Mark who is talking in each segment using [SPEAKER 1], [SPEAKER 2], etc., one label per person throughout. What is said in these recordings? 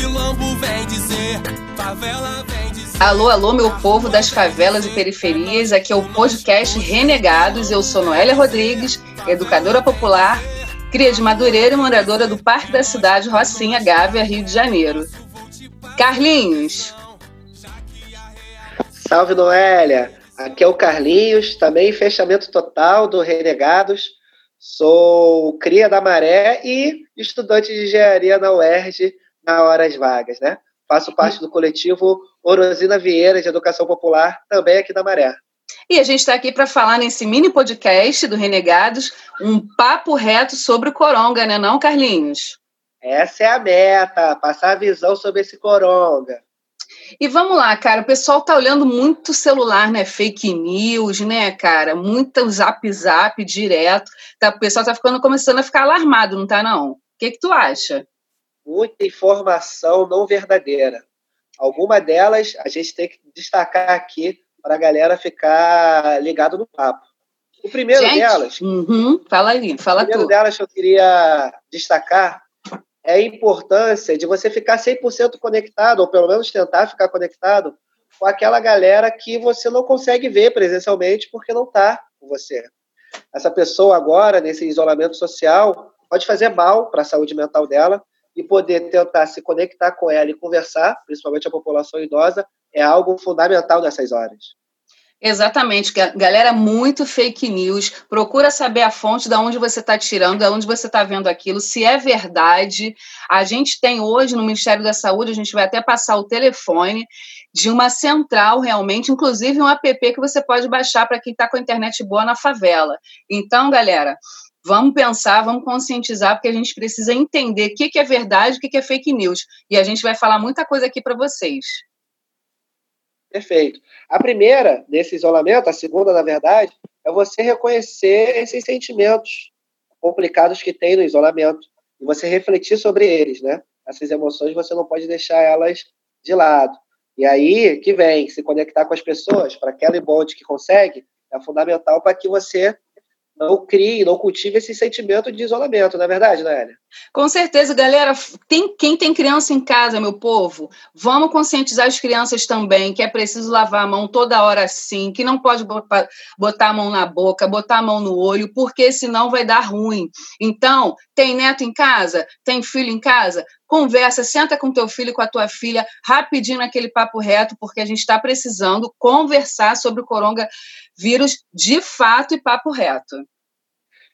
[SPEAKER 1] quilombo vem dizer, favela vem dizer.
[SPEAKER 2] Alô, alô, meu povo das favelas e periferias. Aqui é o podcast Renegados. Eu sou Noélia Rodrigues, educadora popular, cria de Madureira e moradora do Parque da Cidade Rocinha Gávea, Rio de Janeiro. Carlinhos.
[SPEAKER 3] Salve, Noélia. Aqui é o Carlinhos, também fechamento total do Renegados. Sou cria da Maré e estudante de engenharia na UERJ na horas vagas, né? Faço parte do coletivo Orosina Vieira de Educação Popular, também aqui da Maré.
[SPEAKER 2] E a gente está aqui para falar nesse mini podcast do Renegados, um papo reto sobre o Coronga, né não, Carlinhos?
[SPEAKER 3] Essa é a meta, passar a visão sobre esse Coronga.
[SPEAKER 2] E vamos lá, cara, o pessoal tá olhando muito celular, né? Fake news, né, cara? Muito zap zap direto. Tá, o pessoal tá ficando começando a ficar alarmado, não tá não? O que que tu acha?
[SPEAKER 3] Muita informação não verdadeira. Alguma delas a gente tem que destacar aqui para a galera ficar ligado no papo. O primeiro
[SPEAKER 2] Gente,
[SPEAKER 3] delas,
[SPEAKER 2] Uhum, fala aí,
[SPEAKER 3] o
[SPEAKER 2] fala
[SPEAKER 3] primeiro
[SPEAKER 2] tu.
[SPEAKER 3] delas que eu queria destacar é a importância de você ficar 100% conectado, ou pelo menos tentar ficar conectado com aquela galera que você não consegue ver presencialmente porque não está com você. Essa pessoa agora, nesse isolamento social, pode fazer mal para a saúde mental dela e poder tentar se conectar com ela e conversar, principalmente a população idosa, é algo fundamental nessas horas.
[SPEAKER 2] Exatamente, ga- galera, muito fake news. Procura saber a fonte de onde você está tirando, de onde você está vendo aquilo, se é verdade. A gente tem hoje no Ministério da Saúde, a gente vai até passar o telefone de uma central realmente, inclusive um app que você pode baixar para quem está com a internet boa na favela. Então, galera, vamos pensar, vamos conscientizar, porque a gente precisa entender o que, que é verdade e o que, que é fake news. E a gente vai falar muita coisa aqui para vocês.
[SPEAKER 3] Perfeito. A primeira, nesse isolamento, a segunda, na verdade, é você reconhecer esses sentimentos complicados que tem no isolamento e você refletir sobre eles, né? Essas emoções você não pode deixar elas de lado. E aí que vem, se conectar com as pessoas, para aquela bonde que consegue, é fundamental para que você não crie, não cultive esse sentimento de isolamento, não é verdade, Noélia?
[SPEAKER 2] Com certeza, galera. Tem, quem tem criança em casa, meu povo, vamos conscientizar as crianças também que é preciso lavar a mão toda hora assim, que não pode botar a mão na boca, botar a mão no olho, porque senão vai dar ruim. Então, tem neto em casa? Tem filho em casa? Conversa, senta com teu filho com a tua filha, rapidinho naquele papo reto, porque a gente está precisando conversar sobre o coronavírus de fato e papo reto.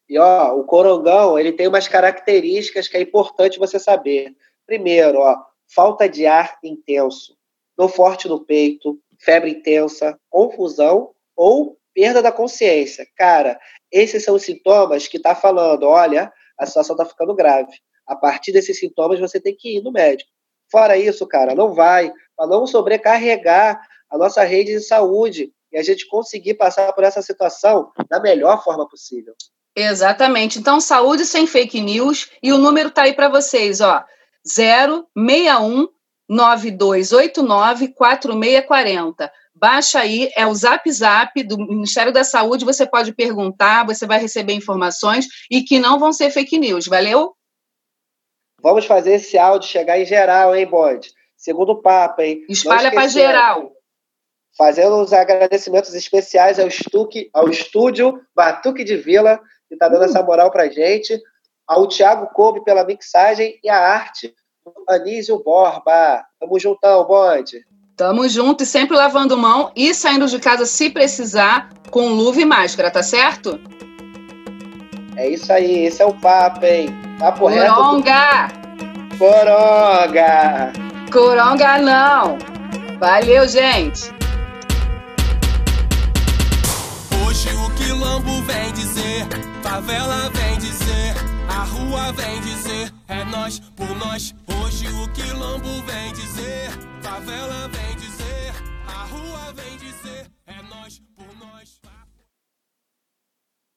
[SPEAKER 3] E ó, o corongão, ele tem umas características que é importante você saber. Primeiro, ó, falta de ar intenso, dor forte no peito, febre intensa, confusão ou perda da consciência. Cara, esses são os sintomas que tá falando, olha, a situação tá ficando grave. A partir desses sintomas você tem que ir no médico. Fora isso, cara, não vai, para não sobrecarregar a nossa rede de saúde e a gente conseguir passar por essa situação da melhor forma possível.
[SPEAKER 2] Exatamente. Então, saúde sem fake news. E o número tá aí para vocês, ó. 061 9289 4640. Baixa aí, é o Zap Zap do Ministério da Saúde. Você pode perguntar, você vai receber informações e que não vão ser fake news. Valeu?
[SPEAKER 3] Vamos fazer esse áudio chegar em geral, hein, Bond? Segundo papo, hein? Não
[SPEAKER 2] Espalha para geral.
[SPEAKER 3] Fazendo os agradecimentos especiais ao, Stuque, ao estúdio Batuque de Vila, que está dando essa moral pra gente, ao Thiago Kobe pela mixagem e a arte do Anísio Borba. Tamo juntão, Bond.
[SPEAKER 2] Tamo junto e sempre lavando mão e saindo de casa se precisar com luva e máscara, tá certo?
[SPEAKER 3] É isso aí, esse é o papo, hein? Papo reto. do
[SPEAKER 2] Coronga!
[SPEAKER 3] Coronga!
[SPEAKER 2] Coronga não! Valeu, gente!
[SPEAKER 1] Hoje o quilombo vem dizer, favela vem dizer, a rua vem dizer, é nós por nós. Hoje o quilombo vem dizer, favela vem dizer, a rua vem dizer, é nós por nós.